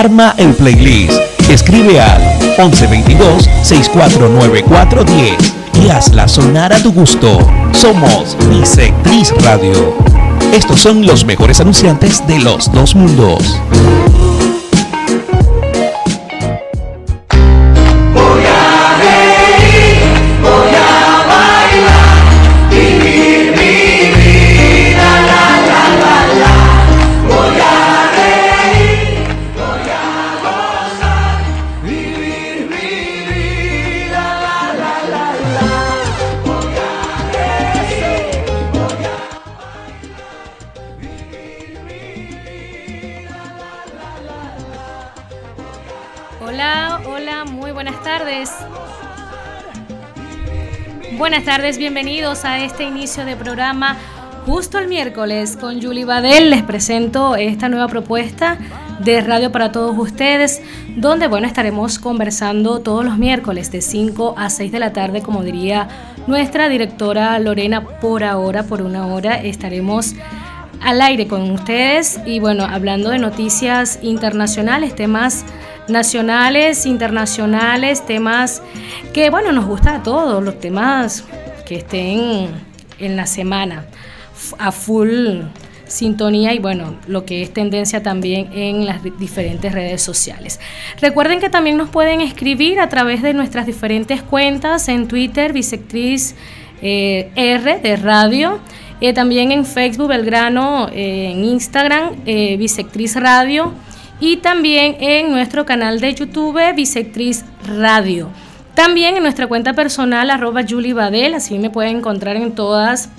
Arma el playlist. Escribe al 1122-649410 y hazla sonar a tu gusto. Somos Bisectriz Radio. Estos son los mejores anunciantes de los dos mundos. A este inicio de programa justo el miércoles con Julie Badel. Les presento esta nueva propuesta de radio para todos ustedes, donde bueno, estaremos conversando todos los miércoles de 5 a 6 de la tarde, como diría nuestra directora Lorena, por ahora, por una hora, estaremos al aire con ustedes y bueno, hablando de noticias internacionales, temas nacionales, internacionales, temas que, bueno, nos gusta a todos, los temas que estén en la semana a full sintonía y bueno, lo que es tendencia también en las diferentes redes sociales. Recuerden que también nos pueden escribir a través de nuestras diferentes cuentas en Twitter, Bisectriz eh, R de radio, eh, también en Facebook Belgrano, eh, en Instagram, Bisectriz Radio y también en nuestro canal de YouTube Bisectriz Radio. También en nuestra cuenta personal arroba Julie Badel, así me pueden encontrar en todas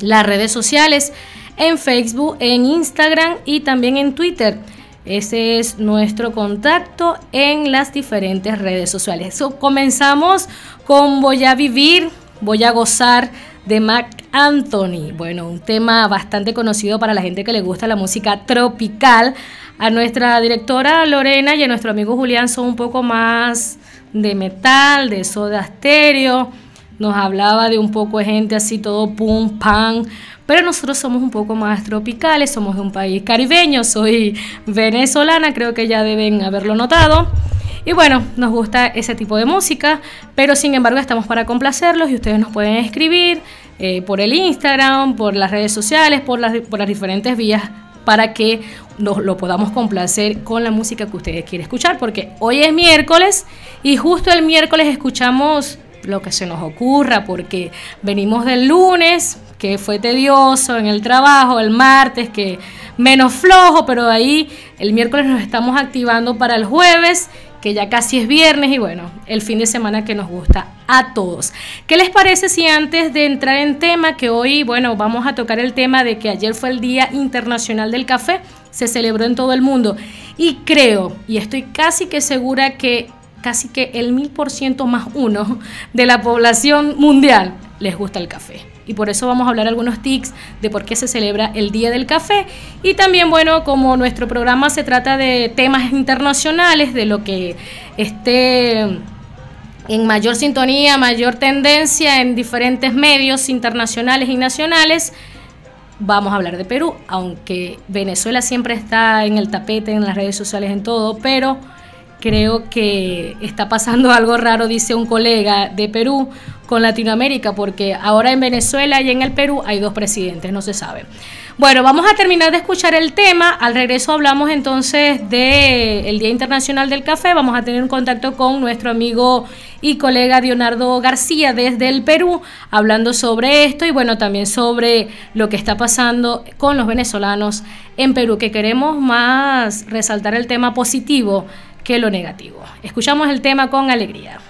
las redes sociales, en Facebook, en Instagram y también en Twitter. Ese es nuestro contacto en las diferentes redes sociales. comenzamos con Voy a vivir, voy a gozar de Mac Anthony. Bueno, un tema bastante conocido para la gente que le gusta la música tropical. A nuestra directora Lorena y a nuestro amigo Julián son un poco más de metal, de soda stereo. Nos hablaba de un poco de gente así todo pum, pam. Pero nosotros somos un poco más tropicales, somos de un país caribeño, soy venezolana, creo que ya deben haberlo notado. Y bueno, nos gusta ese tipo de música, pero sin embargo estamos para complacerlos y ustedes nos pueden escribir eh, por el Instagram, por las redes sociales, por las, por las diferentes vías para que nos lo podamos complacer con la música que ustedes quieren escuchar, porque hoy es miércoles y justo el miércoles escuchamos lo que se nos ocurra, porque venimos del lunes, que fue tedioso en el trabajo, el martes, que menos flojo, pero ahí el miércoles nos estamos activando para el jueves que ya casi es viernes y bueno, el fin de semana que nos gusta a todos. ¿Qué les parece si antes de entrar en tema, que hoy, bueno, vamos a tocar el tema de que ayer fue el Día Internacional del Café, se celebró en todo el mundo y creo, y estoy casi que segura que casi que el mil por ciento más uno de la población mundial les gusta el café y por eso vamos a hablar algunos tics de por qué se celebra el Día del Café. Y también bueno como nuestro programa se trata de temas internacionales de lo que esté en mayor sintonía, mayor tendencia en diferentes medios internacionales y nacionales vamos a hablar de Perú, aunque Venezuela siempre está en el tapete, en las redes sociales, en todo, pero creo que está pasando algo raro, dice un colega de Perú, con Latinoamérica, porque ahora en Venezuela y en el Perú hay dos presidentes, no se sabe. Bueno, vamos a terminar de escuchar el tema. Al regreso hablamos entonces del Día Internacional del Café. Vamos a tener un contacto con nuestro amigo y colega Leonardo García desde el Perú, hablando sobre esto y bueno, también sobre lo que está pasando con los venezolanos en Perú, que queremos más resaltar el tema positivo que lo negativo. Escuchamos el tema con alegría.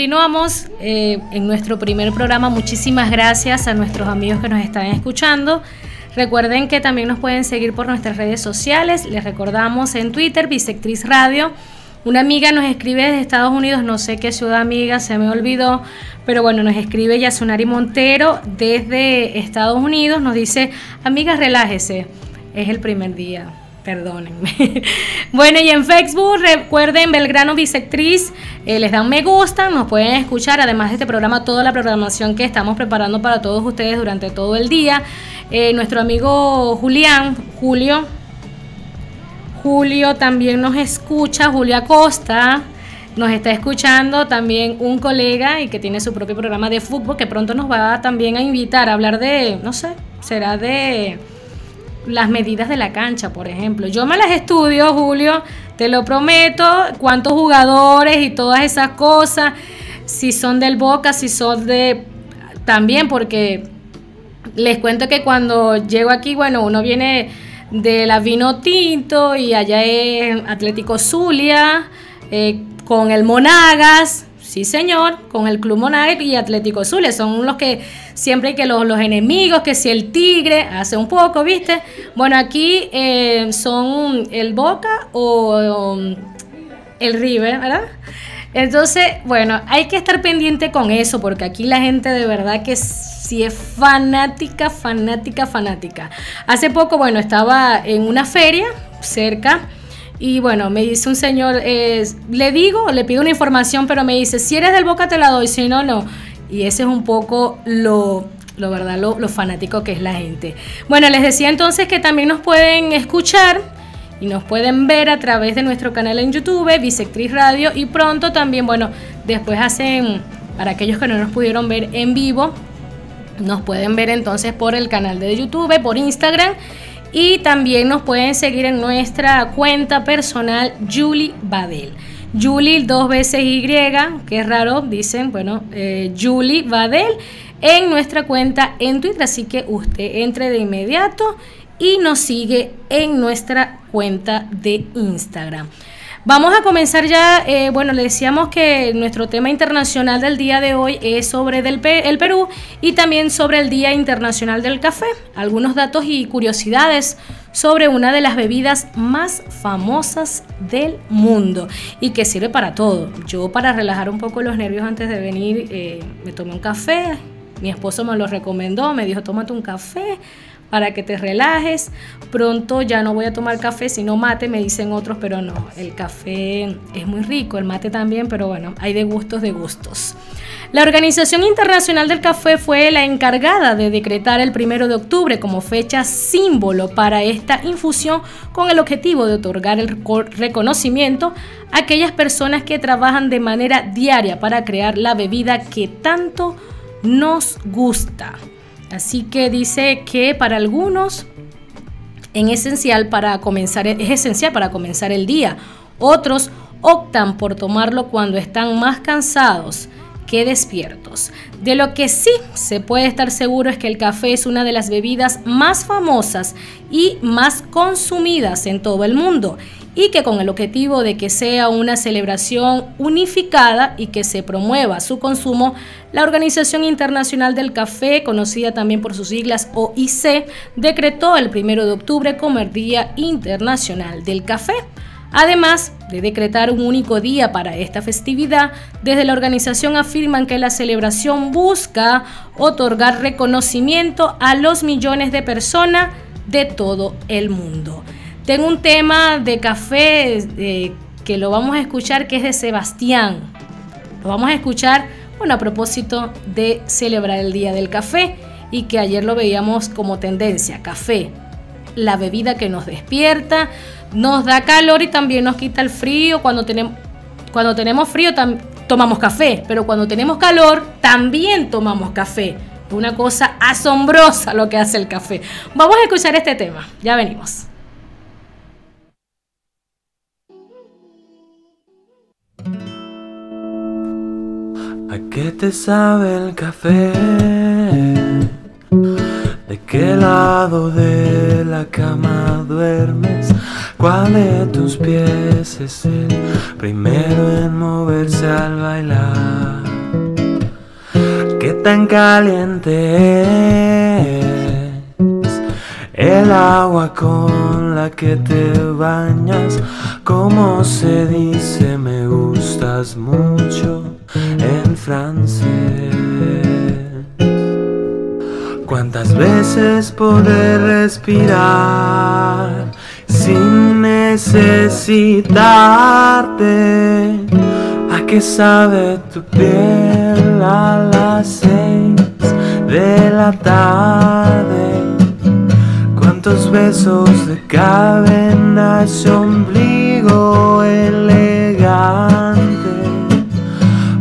Continuamos eh, en nuestro primer programa. Muchísimas gracias a nuestros amigos que nos están escuchando. Recuerden que también nos pueden seguir por nuestras redes sociales. Les recordamos en Twitter, Bisectriz Radio. Una amiga nos escribe desde Estados Unidos, no sé qué ciudad amiga, se me olvidó, pero bueno, nos escribe Yasunari Montero desde Estados Unidos, nos dice, amiga, relájese, es el primer día Perdónenme. bueno, y en Facebook, recuerden Belgrano Bisectriz, eh, les dan me gusta, nos pueden escuchar, además de este programa, toda la programación que estamos preparando para todos ustedes durante todo el día. Eh, nuestro amigo Julián, Julio, Julio también nos escucha, Julio Acosta. Nos está escuchando también un colega y que tiene su propio programa de fútbol que pronto nos va también a invitar a hablar de, no sé, será de las medidas de la cancha, por ejemplo. Yo me las estudio, Julio, te lo prometo, cuántos jugadores y todas esas cosas, si son del Boca, si son de... También porque les cuento que cuando llego aquí, bueno, uno viene de la Vino Tinto y allá es Atlético Zulia, eh, con el Monagas, Sí, señor, con el Club Monagas y Atlético Zulia. Son los que siempre que los, enemigos, que si el Tigre, hace un poco, ¿viste? Bueno, aquí eh, son el Boca o, el River, ¿verdad? Entonces, bueno, hay que estar pendiente con eso, porque aquí la gente de verdad que sí es fanática, fanática, fanática. Hace poco, bueno, estaba en una feria cerca y bueno, me dice un señor, eh, le digo, le pido una información, pero me dice, si eres del Boca te la doy, si no, no. Y ese es un poco lo, lo verdad, lo, lo fanático que es la gente. Bueno, les decía entonces que también nos pueden escuchar y nos pueden ver a través de nuestro canal en YouTube, Bisectriz Radio, y pronto también, bueno, después hacen, para aquellos que no nos pudieron ver en vivo, nos pueden ver entonces por el canal de YouTube, por Instagram y también nos pueden seguir en nuestra cuenta personal Julie Badel. Julie dos veces Y, que es raro, dicen, bueno, eh, Julie Badel en nuestra cuenta en Twitter, así que usted entre de inmediato y nos sigue en nuestra cuenta de Instagram. Vamos a comenzar ya, eh, bueno, le decíamos que nuestro tema internacional del día de hoy es sobre el Perú y también sobre el Día Internacional del Café. Algunos datos y curiosidades sobre una de las bebidas más famosas del mundo y que sirve para todo. Yo para relajar un poco los nervios antes de venir eh, me tomé un café, mi esposo me lo recomendó, me dijo tómate un café para que te relajes. Pronto ya no voy a tomar café, sino mate, me dicen otros, pero no, el café es muy rico, el mate también, pero bueno, hay de gustos de gustos. La Organización Internacional del Café fue la encargada de decretar el primero de octubre como fecha símbolo para esta infusión con el objetivo de otorgar el reconocimiento a aquellas personas que trabajan de manera diaria para crear la bebida que tanto nos gusta. Así que dice que para algunos en esencial para comenzar, es esencial para comenzar el día. Otros optan por tomarlo cuando están más cansados que despiertos. De lo que sí se puede estar seguro es que el café es una de las bebidas más famosas y más consumidas en todo el mundo y que con el objetivo de que sea una celebración unificada y que se promueva su consumo, la Organización Internacional del Café, conocida también por sus siglas OIC, decretó el 1 de octubre como el Día Internacional del Café. Además de decretar un único día para esta festividad, desde la organización afirman que la celebración busca otorgar reconocimiento a los millones de personas de todo el mundo. Tengo un tema de café eh, que lo vamos a escuchar que es de Sebastián. Lo vamos a escuchar, bueno, a propósito de celebrar el Día del Café y que ayer lo veíamos como tendencia, café, la bebida que nos despierta, nos da calor y también nos quita el frío. Cuando tenemos, cuando tenemos frío tomamos café, pero cuando tenemos calor también tomamos café. Una cosa asombrosa lo que hace el café. Vamos a escuchar este tema, ya venimos. ¿A qué te sabe el café? ¿De qué lado de la cama duermes? ¿Cuál de tus pies es el primero en moverse al bailar? ¿Qué tan caliente es el agua con la que te bañas? ¿Cómo se dice me gustas mucho en francés? ¿Cuántas veces poder respirar sin necesitarte? ¿A qué sabe tu piel a las seis de la tarde? ¿Cuántos besos de cadena ese ombligo elegante?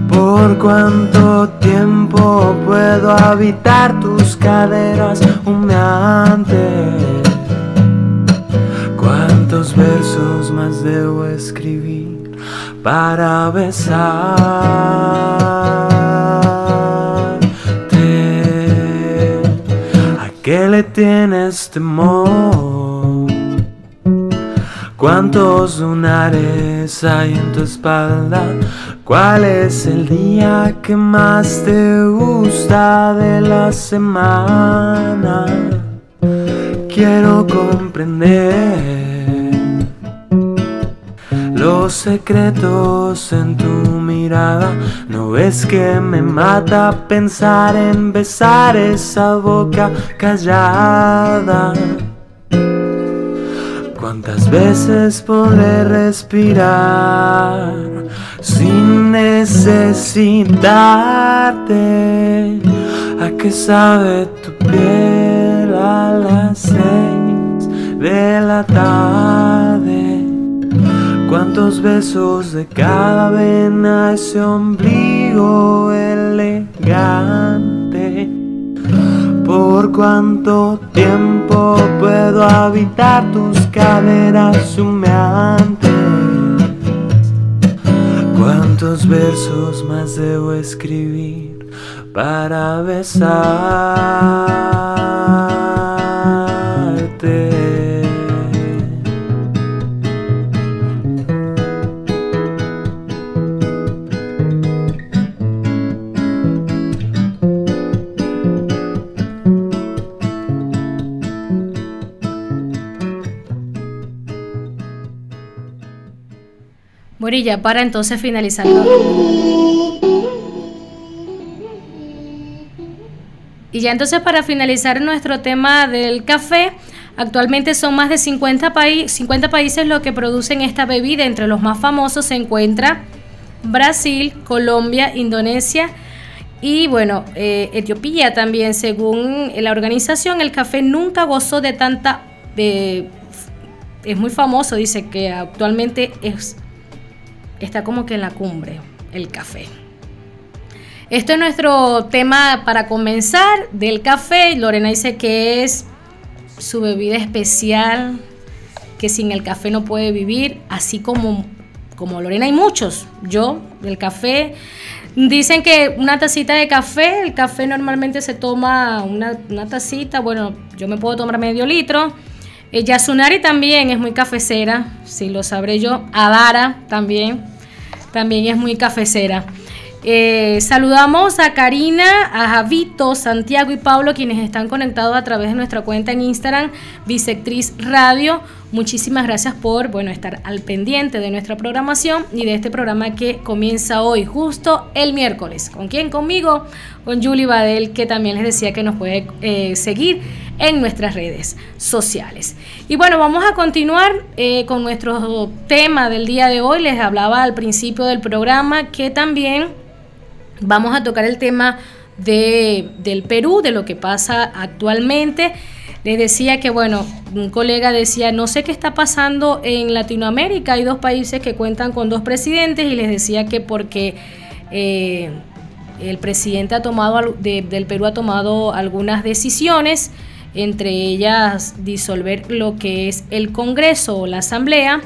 ¿Por cuánto tiempo puedo habitar tus caderas humeantes? ¿Cuántos versos más debo escribir para besarte? ¿A qué le tienes temor? ¿Cuántos lunares hay en tu espalda? ¿Cuál es el día que más te gusta de la semana? Quiero comprender secretos en tu mirada. ¿No ves que me mata pensar en besar esa boca callada? ¿Cuántas veces podré respirar sin necesitarte? ¿A qué sabe tu piel a las seis de la tarde? ¿Cuántos besos de cada vena ese ombligo elegante? ¿Por cuánto tiempo puedo habitar tus caderas humeantes? ¿Cuántos versos más debo escribir para besarte? Ya para entonces finalizar. Y ya entonces para finalizar nuestro tema del café, actualmente son más de 50, 50 países los que producen esta bebida. Entre los más famosos se encuentra Brasil, Colombia, Indonesia y bueno, eh, Etiopía también. Según la organización, el café nunca gozó de tanta... es muy famoso, dice que actualmente es, está como que en la cumbre el café. Esto es nuestro tema para comenzar del café. Lorena dice que es su bebida especial, que sin el café no puede vivir, así como, como Lorena hay muchos. Yo, del café, dicen que una tacita de café, el café normalmente se toma una, tacita, bueno, yo me puedo tomar medio litro. Eh, Yasunari también es muy cafecera, si lo sabré yo. Adara también, también es muy cafecera. Eh, saludamos a Karina, a Javito, Santiago y Pablo, quienes están conectados a través de nuestra cuenta en Instagram, Bisectriz Radio. Muchísimas gracias por bueno, estar al pendiente de nuestra programación y de este programa que comienza hoy, justo el miércoles. ¿Con quién? Conmigo, con Julie Badel, que también les decía que nos puede eh, seguir en nuestras redes sociales. Y bueno, vamos a continuar eh, con nuestro tema del día de hoy. Les hablaba al principio del programa que también Vamos a tocar el tema de, del Perú, de lo que pasa actualmente. Les decía que, bueno, un colega decía, no sé qué está pasando en Latinoamérica, hay dos países que cuentan con dos presidentes y les decía que porque eh, el presidente ha tomado, del Perú ha tomado algunas decisiones, entre ellas disolver lo que es el Congreso o la Asamblea,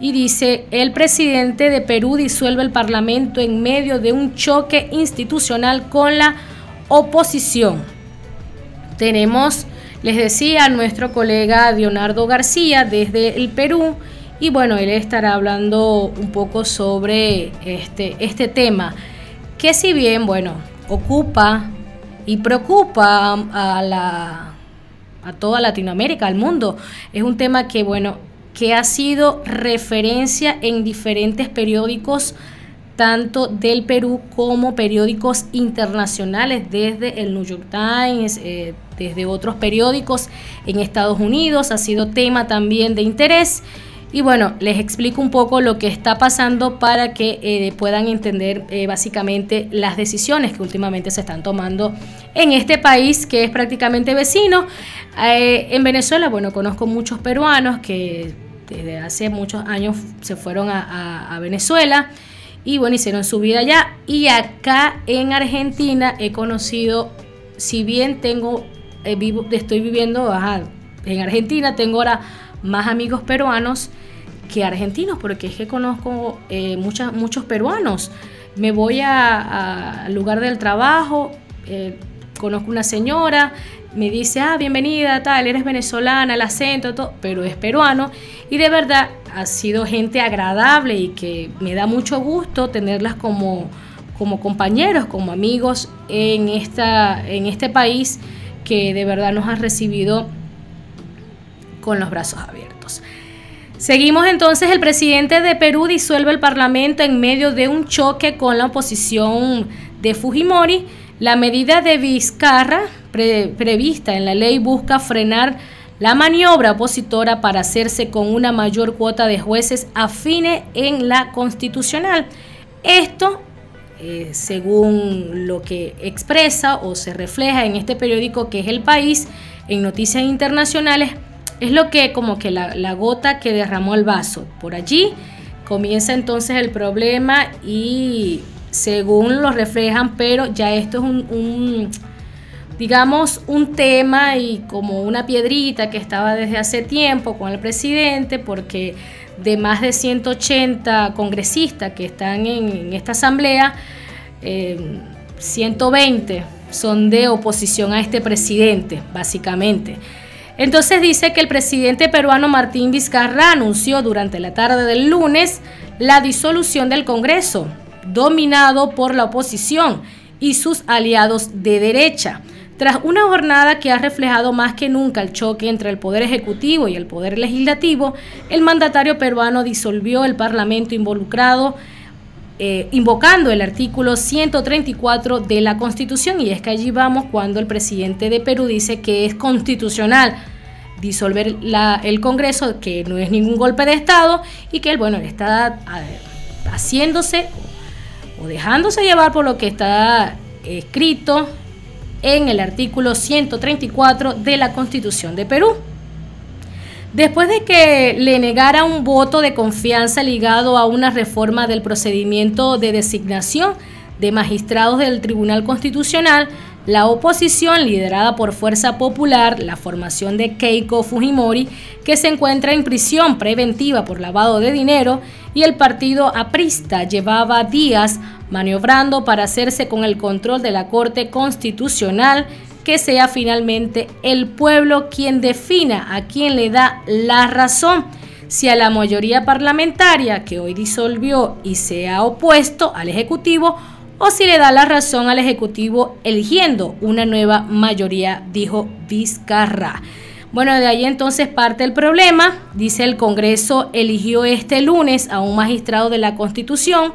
y dice, el presidente de Perú disuelve el Parlamento en medio de un choque institucional con la oposición. Tenemos, les decía, nuestro colega Leonardo García desde el Perú y bueno, él estará hablando un poco sobre este, este tema, que si bien, bueno, ocupa y preocupa a, la, a toda Latinoamérica, al mundo, es un tema que, bueno, que ha sido referencia en diferentes periódicos, tanto del Perú como periódicos internacionales, desde el New York Times, eh, desde otros periódicos en Estados Unidos, ha sido tema también de interés. Y bueno, les explico un poco lo que está pasando para que eh, puedan entender eh, básicamente las decisiones que últimamente se están tomando en este país que es prácticamente vecino. en Venezuela, bueno, conozco muchos peruanos que desde hace muchos años se fueron a, Venezuela y bueno, hicieron su vida allá. Y acá en Argentina he conocido, si bien tengo, eh, vivo, estoy viviendo en Argentina, tengo ahora más amigos peruanos que argentinos, porque es que conozco eh, muchos peruanos. Me voy al lugar del trabajo, eh, conozco una señora, me dice, ah, bienvenida, tal, eres venezolana, el acento, todo, pero es peruano. Y de verdad ha sido gente agradable y que me da mucho gusto tenerlas como, como compañeros, como amigos en, esta, en este país que de verdad nos ha recibido con los brazos abiertos. Seguimos entonces, el presidente de Perú disuelve el Parlamento en medio de un choque con la oposición de Fujimori. La medida de Vizcarra prevista en la ley busca frenar la maniobra opositora para hacerse con una mayor cuota de jueces afines en la constitucional. Esto, eh, según lo que expresa o se refleja en este periódico que es El País, en noticias internacionales, es lo que como que la, gota que derramó el vaso. Por allí comienza entonces el problema y según lo reflejan, pero ya esto es un digamos, un tema y como una piedrita que estaba desde hace tiempo con el presidente, porque de más de 180 congresistas que están en, esta asamblea, 120 eh, son de oposición a este presidente, básicamente. Entonces dice que el presidente peruano Martín Vizcarra anunció durante la tarde del lunes la disolución del Congreso, dominado por la oposición y sus aliados de derecha Tras una jornada que ha reflejado más que nunca el choque entre el Poder Ejecutivo y el Poder Legislativo, el mandatario peruano disolvió el Parlamento involucrado, eh, invocando el artículo 134 de la Constitución. Y es que allí vamos cuando el presidente de Perú dice que es constitucional disolver el Congreso, que no es ningún golpe de Estado y que él, bueno, está haciéndose o dejándose llevar por lo que está escrito en el artículo 134 de la Constitución de Perú. Después de que le negara un voto de confianza ligado a una reforma del procedimiento de designación de magistrados del Tribunal Constitucional, la oposición, liderada por Fuerza Popular, la formación de Keiko Fujimori, que se encuentra en prisión preventiva por lavado de dinero, y el partido aprista llevaba días maniobrando para hacerse con el control de la Corte Constitucional, que sea finalmente el pueblo quien defina a quien le da la razón. Si a la mayoría parlamentaria que hoy disolvió y se ha opuesto al Ejecutivo o si le da la razón al Ejecutivo eligiendo una nueva mayoría, dijo Vizcarra. Bueno, de ahí entonces parte el problema. Dice el Congreso eligió este lunes a un magistrado de la Constitución,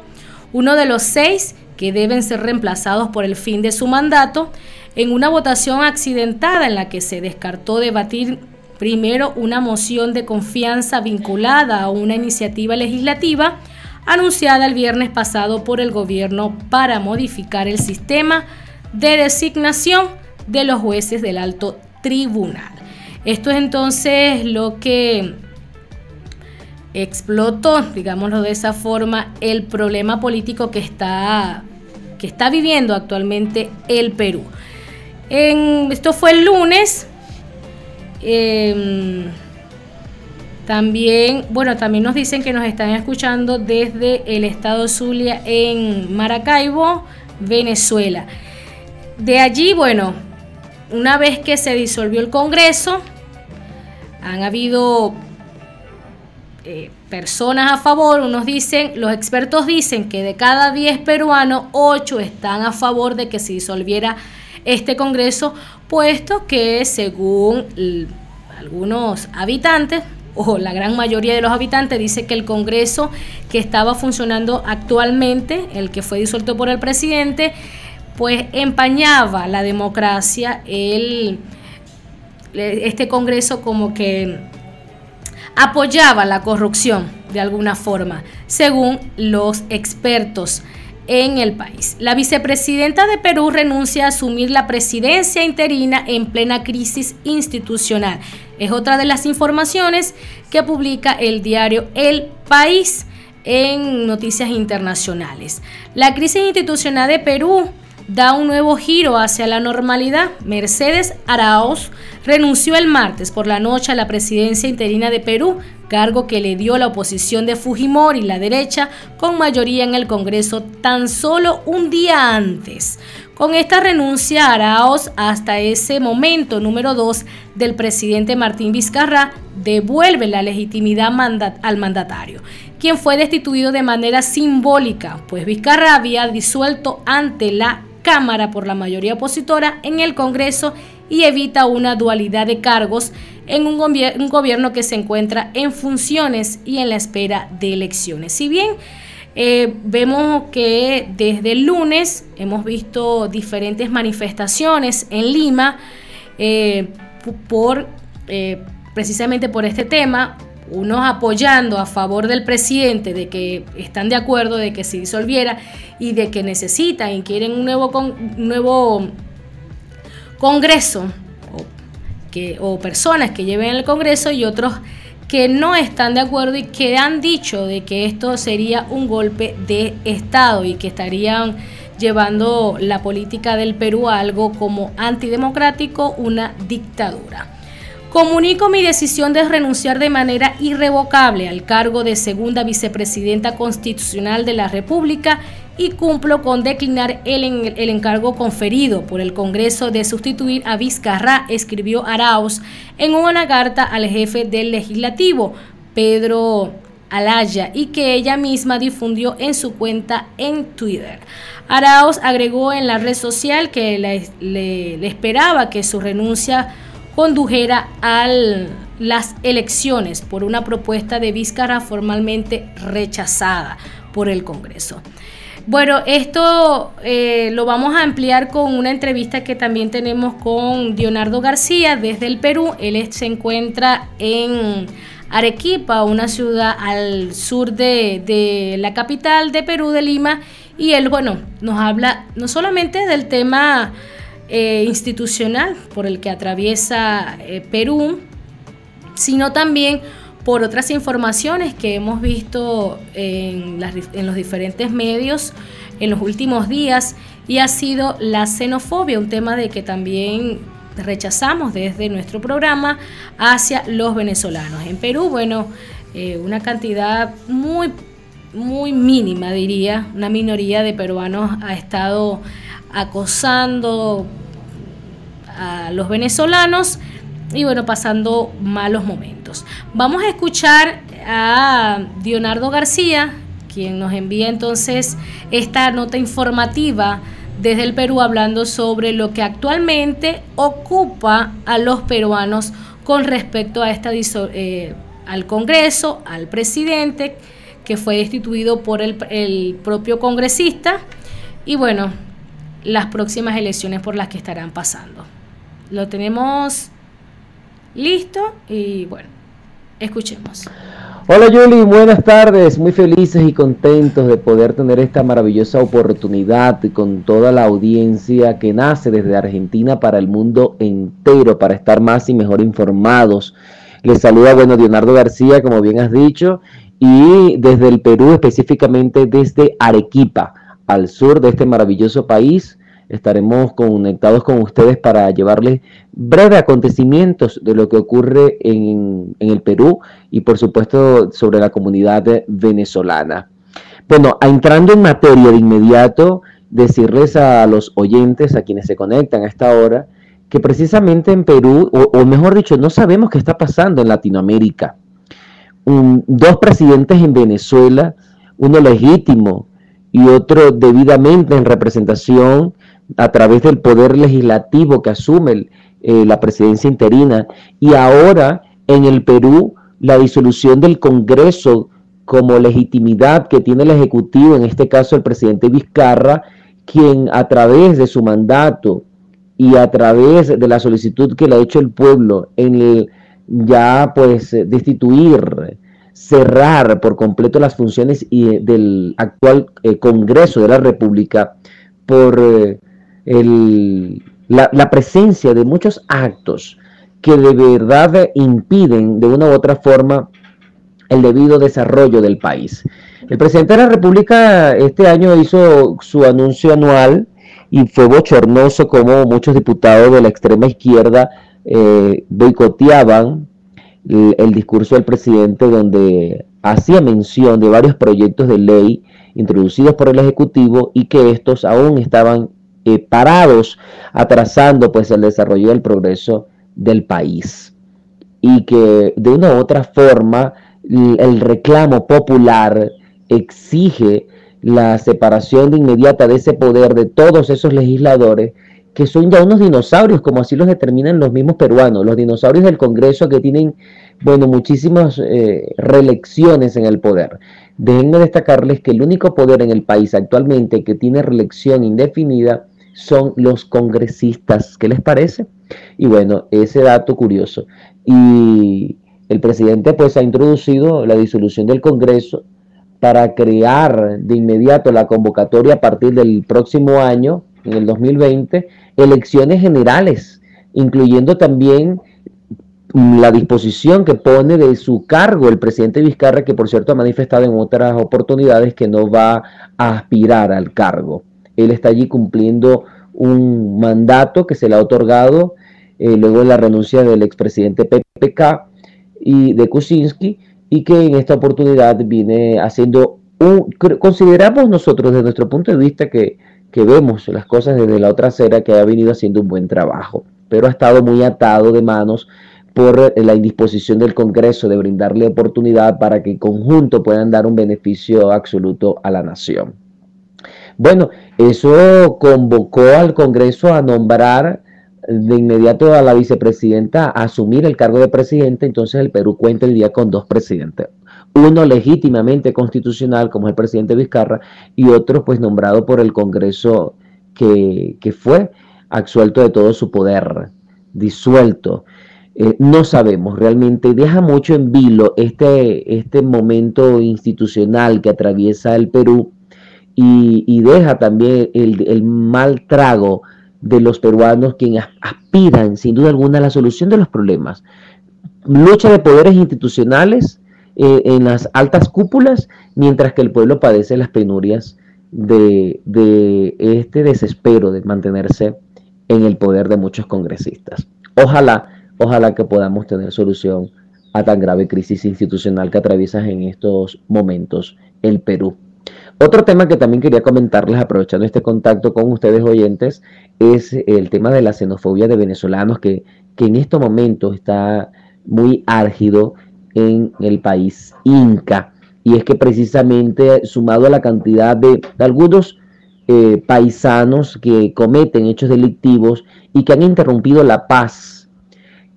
uno de los seis que deben ser reemplazados por el fin de su mandato, en una votación accidentada en la que se descartó debatir primero una moción de confianza vinculada a una iniciativa legislativa anunciada el viernes pasado por el gobierno para modificar el sistema de designación de los jueces del alto tribunal. Esto es entonces lo que explotó, digámoslo de esa forma, el problema político que está, que está viviendo actualmente el Perú. Esto fue el lunes. Em, también, bueno, también nos dicen que nos están escuchando desde el estado Zulia en Maracaibo, Venezuela. De allí, bueno, una vez que se disolvió el Congreso, han habido eh, personas a favor, unos dicen, los expertos dicen que de cada 10 peruanos, 8 están a favor de que se disolviera este Congreso, puesto que según algunos habitantes, o la gran mayoría de los habitantes dice que el Congreso que estaba funcionando actualmente, el que fue disuelto por el presidente, pues empañaba la democracia, el, este Congreso como que apoyaba la corrupción de alguna forma, según los expertos en el país. La vicepresidenta de Perú renuncia a asumir la presidencia interina en plena crisis institucional. Es otra de las informaciones que publica el diario El País en noticias internacionales. La crisis institucional de Perú da un nuevo giro hacia la normalidad. Mercedes Arauz renunció el martes por la noche a la presidencia interina de Perú, cargo que le dio la oposición de Fujimori, la derecha, con mayoría en el Congreso tan solo un día antes. Con esta renuncia, Araoz, hasta ese momento número 2 del presidente Martín Vizcarra, devuelve la legitimidad al mandatario, quien fue destituido de manera simbólica, pues Vizcarra había disuelto ante la Cámara por la mayoría opositora en el Congreso y evita una dualidad de cargos en un, gobierno que se encuentra en funciones y en la espera de elecciones. Si bien eh, vemos que desde el lunes hemos visto diferentes manifestaciones en Lima eh, por eh, precisamente por este tema, unos apoyando a favor del presidente de que están de acuerdo de que se disolviera y de que necesitan y quieren un nuevo, nuevo congreso o, que, o personas que lleven el congreso y otros que no están de acuerdo y que han dicho de que esto sería un golpe de Estado y que estarían llevando la política del Perú a algo como antidemocrático, una dictadura. Comunico mi decisión de renunciar de manera irrevocable al cargo de segunda vicepresidenta constitucional de la República y cumplo con declinar el, el, encargo conferido por el Congreso de sustituir a Vizcarra, escribió Arauz en una carta al jefe del legislativo, Pedro Alaya y que ella misma difundió en su cuenta en Twitter. Arauz agregó en la red social que le, esperaba que su renuncia condujera a las elecciones por una propuesta de Vizcarra formalmente rechazada por el Congreso. Bueno, esto eh, lo vamos a ampliar con una entrevista que también tenemos con Leonardo García desde el Perú. Él se encuentra en Arequipa, una ciudad al sur de, la capital de Perú, de Lima, y él, bueno, nos habla no solamente del tema eh, institucional por el que atraviesa eh, Perú, sino también por otras informaciones que hemos visto en, los diferentes medios en los últimos días y ha sido la xenofobia, un tema de que también rechazamos desde nuestro programa hacia los venezolanos. En Perú, bueno, eh, una cantidad muy, muy mínima, diría, una minoría de peruanos ha estado acosando a los venezolanos y bueno, pasando malos momentos. Vamos a escuchar a Leonardo García, quien nos envía entonces esta nota informativa desde el Perú hablando sobre lo que actualmente ocupa a los peruanos con respecto a esta eh, al Congreso, al presidente que fue destituido por el, el propio congresista y bueno, las próximas elecciones por las que estarán pasando. Lo tenemos listo y bueno, escuchemos. Hola Yuli, buenas tardes, muy felices y contentos de poder tener esta maravillosa oportunidad con toda la audiencia que nace desde Argentina para el mundo entero, para estar más y mejor informados. Les saluda, bueno, Leonardo García, como bien has dicho, y desde el Perú, específicamente desde Arequipa, al sur de este maravilloso país, estaremos conectados con ustedes para llevarles breves acontecimientos de lo que ocurre en, el Perú y por supuesto sobre la comunidad venezolana. Bueno, entrando en materia de inmediato, decirles a los oyentes, a quienes se conectan a esta hora, que precisamente en Perú, o, mejor dicho, no sabemos qué está pasando en Latinoamérica. dos presidentes en Venezuela, uno legítimo y otro debidamente en representación a través del poder legislativo que asume eh, la presidencia interina. Y ahora en el Perú la disolución del Congreso como legitimidad que tiene el Ejecutivo, en este caso el presidente Vizcarra, quien a través de su mandato y a través de la solicitud que le ha hecho el pueblo en el ya pues destituir, cerrar por completo las funciones del actual eh, Congreso de la República por eh, la, presencia de muchos actos que de verdad impiden de una u otra forma el debido desarrollo del país. El presidente de la República este año hizo su anuncio anual y fue bochornoso como muchos diputados de la extrema izquierda eh, boicoteaban el, el, discurso del presidente donde hacía mención de varios proyectos de ley introducidos por el Ejecutivo y que estos aún estaban eh, parados, atrasando pues el desarrollo del progreso del país. Y que de una u otra forma el reclamo popular exige la separación inmediata de ese poder de todos esos legisladores que son ya unos dinosaurios, como así los determinan los mismos peruanos, los dinosaurios del Congreso que tienen, bueno, muchísimas eh, reelecciones en el poder. Déjenme destacarles que el único poder en el país actualmente que tiene reelección indefinida son los congresistas. ¿Qué les parece? Y bueno, ese dato curioso. Y el presidente pues ha introducido la disolución del Congreso para crear de inmediato la convocatoria a partir del próximo año, en el 2020, elecciones generales, incluyendo también la disposición que pone de su cargo el presidente Vizcarra, que por cierto ha manifestado en otras oportunidades que no va a aspirar al cargo. Él está allí cumpliendo un mandato que se le ha otorgado eh, luego de la renuncia del expresidente PPK y de Kuczynski y que en esta oportunidad viene haciendo un... Consideramos nosotros desde nuestro punto de vista que, que vemos las cosas desde la otra acera que ha venido haciendo un buen trabajo, pero ha estado muy atado de manos por la indisposición del Congreso de brindarle oportunidad para que en conjunto puedan dar un beneficio absoluto a la nación. Bueno, eso convocó al Congreso a nombrar de inmediato a la vicepresidenta a asumir el cargo de presidente, entonces el Perú cuenta el día con dos presidentes. Uno legítimamente constitucional, como es el presidente Vizcarra, y otro pues nombrado por el Congreso que, que fue absuelto de todo su poder, disuelto. Eh, no sabemos realmente, deja mucho en vilo este, este momento institucional que atraviesa el Perú y, deja también el, mal trago de los peruanos quienes aspiran sin duda alguna a la solución de los problemas. Lucha de poderes institucionales eh, en las altas cúpulas, mientras que el pueblo padece las penurias de, de este desespero de mantenerse en el poder de muchos congresistas. Ojalá Ojalá que podamos tener solución a tan grave crisis institucional que atraviesa en estos momentos el Perú. Otro tema que también quería comentarles, aprovechando este contacto con ustedes oyentes, es el tema de la xenofobia de venezolanos que, en estos momentos está muy álgido en el país Inca. Y es que precisamente sumado a la cantidad de, algunos eh, paisanos que cometen hechos delictivos y que han interrumpido la paz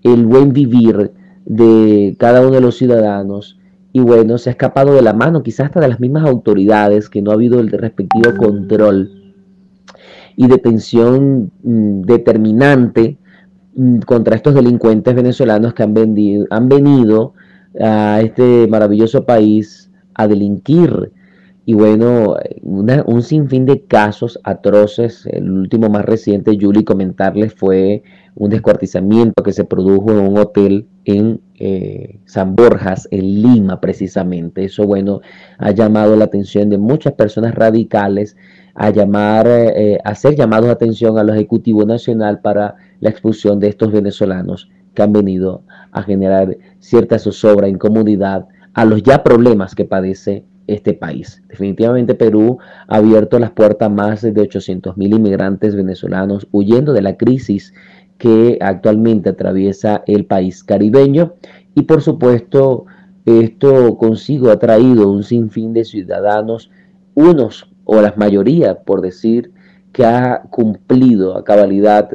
el buen vivir de cada uno de los ciudadanos y bueno, se ha escapado de la mano quizás hasta de las mismas autoridades que no ha habido el respectivo control y detención mm, determinante mm, contra estos delincuentes venezolanos que han, vendido, han venido a este maravilloso país a delinquir. Y bueno, un sinfín de casos atroces. El último más reciente, Julie, comentarles, fue un descuartizamiento que se produjo en un hotel en eh, San Borjas, en Lima precisamente. Eso, bueno, ha llamado la atención de muchas personas radicales a llamar, eh, hacer llamados de atención al Ejecutivo Nacional para la expulsión de estos venezolanos que han venido a generar cierta zozobra, incomodidad a los ya problemas que padece este país. Definitivamente Perú ha abierto las puertas a más de 800 mil inmigrantes venezolanos huyendo de la crisis que actualmente atraviesa el país caribeño. Y por supuesto esto consigo ha traído un sinfín de ciudadanos, unos o la mayoría por decir que ha cumplido a cabalidad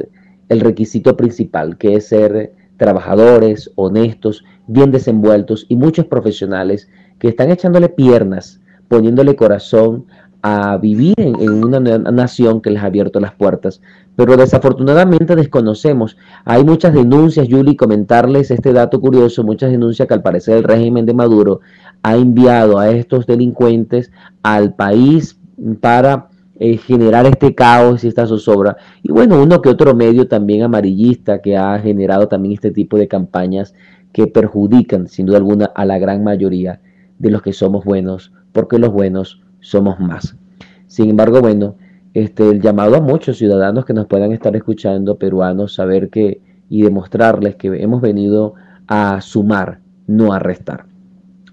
el requisito principal que es ser trabajadores, honestos, bien desenvueltos y muchos profesionales que están echándole piernas, poniéndole corazón a vivir en, una nación que les ha abierto las puertas. Pero desafortunadamente desconocemos. Hay muchas denuncias, Yuli, comentarles este dato curioso, muchas denuncias que al parecer el régimen de Maduro ha enviado a estos delincuentes al país para eh, generar este caos y esta zozobra. Y bueno, uno que otro medio también amarillista que ha generado también este tipo de campañas que perjudican sin duda alguna a la gran mayoría de los que somos buenos, porque los buenos somos más. Sin embargo, bueno, este, el llamado a muchos ciudadanos que nos puedan estar escuchando, peruanos, saber que y demostrarles que hemos venido a sumar, no a restar.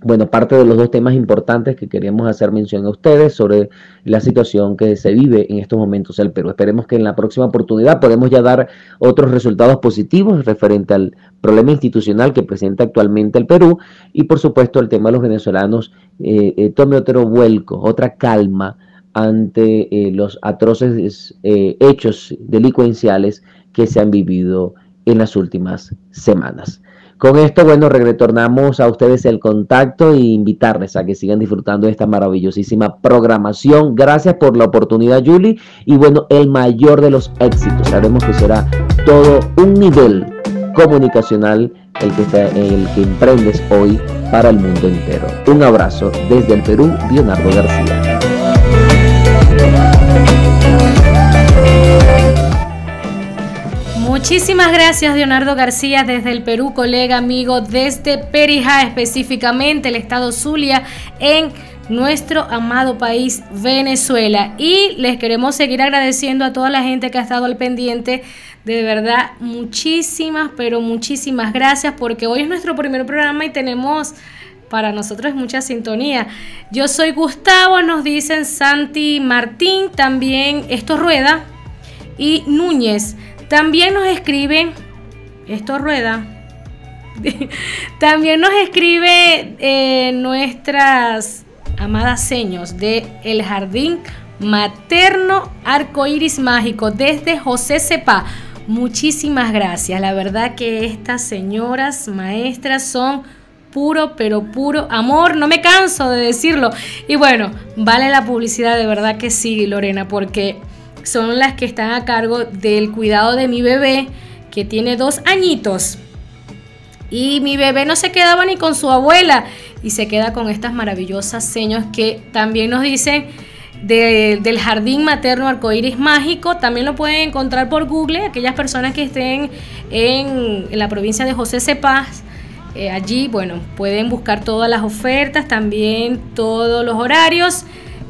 Bueno, parte de los dos temas importantes que queríamos hacer mención a ustedes sobre la situación que se vive en estos momentos en el Perú. Esperemos que en la próxima oportunidad podamos ya dar otros resultados positivos referente al problema institucional que presenta actualmente el Perú y por supuesto el tema de los venezolanos eh, eh, tome otro vuelco, otra calma ante eh, los atroces hechos delincuenciales que se han vivido en las últimas semanas. Con esto, bueno, retornamos a ustedes el contacto e invitarles a que sigan disfrutando de esta maravillosísima programación. Gracias por la oportunidad, Julie. Y bueno, el mayor de los éxitos. Sabemos que será todo un nivel comunicacional el que, el que emprendes hoy para el mundo entero. Un abrazo desde el Perú, Leonardo García. Muchísimas gracias Leonardo García desde el Perú, colega, amigo, desde Perijá, específicamente el estado Zulia, en nuestro amado país Venezuela. Y les queremos seguir agradeciendo a toda la gente que ha estado al pendiente. De verdad, muchísimas, pero muchísimas gracias porque hoy es nuestro primer programa y tenemos para nosotros mucha sintonía. Yo soy Gustavo, nos dicen Santi Martín, también esto rueda y Núñez. También nos escriben, esto rueda, También nos escribe eh, nuestras amadas seños de El Jardín Materno Arcoiris Mágico desde José Sepa. Muchísimas gracias. La verdad que estas señoras maestras son puro, pero puro amor. No me canso de decirlo. Y bueno, vale la publicidad, de verdad que sí, Lorena, porque son las que están a cargo del cuidado de mi bebé, que tiene dos añitos. Y mi bebé no se quedaba ni con su abuela y se queda con estas maravillosas señas que también nos dicen del Jardín Materno Arcoíris Mágico. También lo pueden encontrar por Google, aquellas personas que estén en, la provincia de José Cepaz. Eh, allí, bueno, pueden buscar todas las ofertas, también todos los horarios.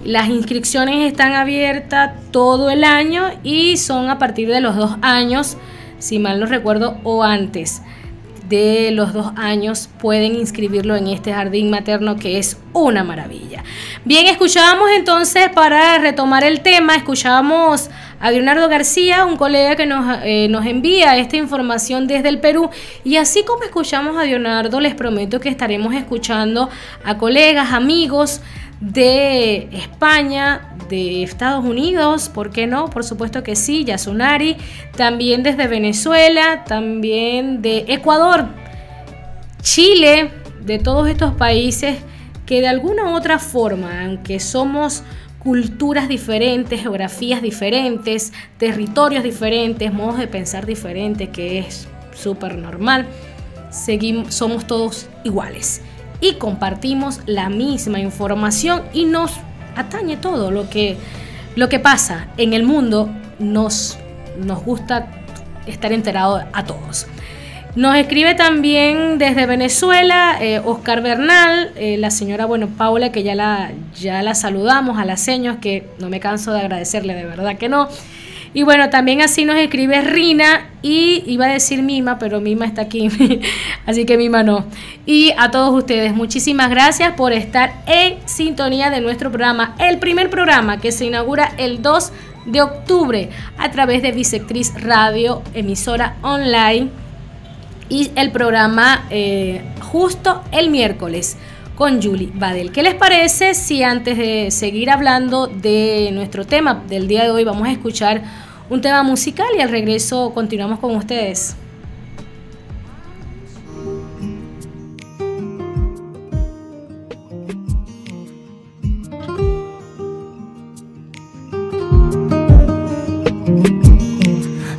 Las inscripciones están abiertas todo el año y son a partir de los dos años, si mal no recuerdo, o antes de los dos años pueden inscribirlo en este jardín materno que es una maravilla. Bien, escuchábamos entonces para retomar el tema, escuchábamos a Leonardo García, un colega que nos, eh, nos envía esta información desde el Perú. Y así como escuchamos a Leonardo, les prometo que estaremos escuchando a colegas, amigos de España, de Estados Unidos, ¿por qué no? Por supuesto que sí, Yasunari, también desde Venezuela, también de Ecuador, Chile, de todos estos países que de alguna u otra forma, aunque somos culturas diferentes, geografías diferentes, territorios diferentes, modos de pensar diferentes, que es súper normal, seguimos, somos todos iguales y compartimos la misma información y nos atañe todo lo que, lo que pasa en el mundo, nos, nos gusta estar enterado a todos. Nos escribe también desde Venezuela eh, Oscar Bernal, eh, la señora, bueno, Paula, que ya la, ya la saludamos, a las señas, que no me canso de agradecerle, de verdad que no. Y bueno, también así nos escribe Rina y iba a decir Mima, pero Mima está aquí, así que Mima no. Y a todos ustedes, muchísimas gracias por estar en sintonía de nuestro programa, el primer programa que se inaugura el 2 de octubre a través de Bisectriz Radio, emisora online, y el programa eh, justo el miércoles con Julie Badel. ¿Qué les parece si antes de seguir hablando de nuestro tema del día de hoy vamos a escuchar un tema musical y al regreso continuamos con ustedes?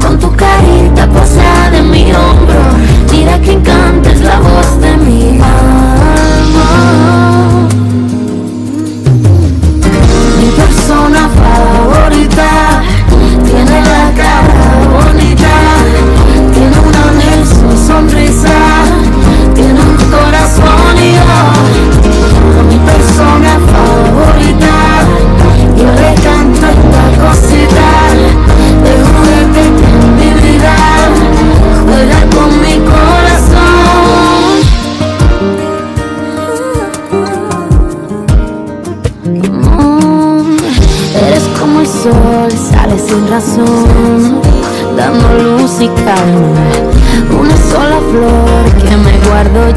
Con tu carita posada en mi hombro. Mira que encanta es la voz de mi alma. Mi persona favorita Tiene la cara bonita. Tiene un ángel su sonrisa Tiene un corazón y sale sin razón Dando luz y calma Una sola flor que me guardo